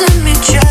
Let me try.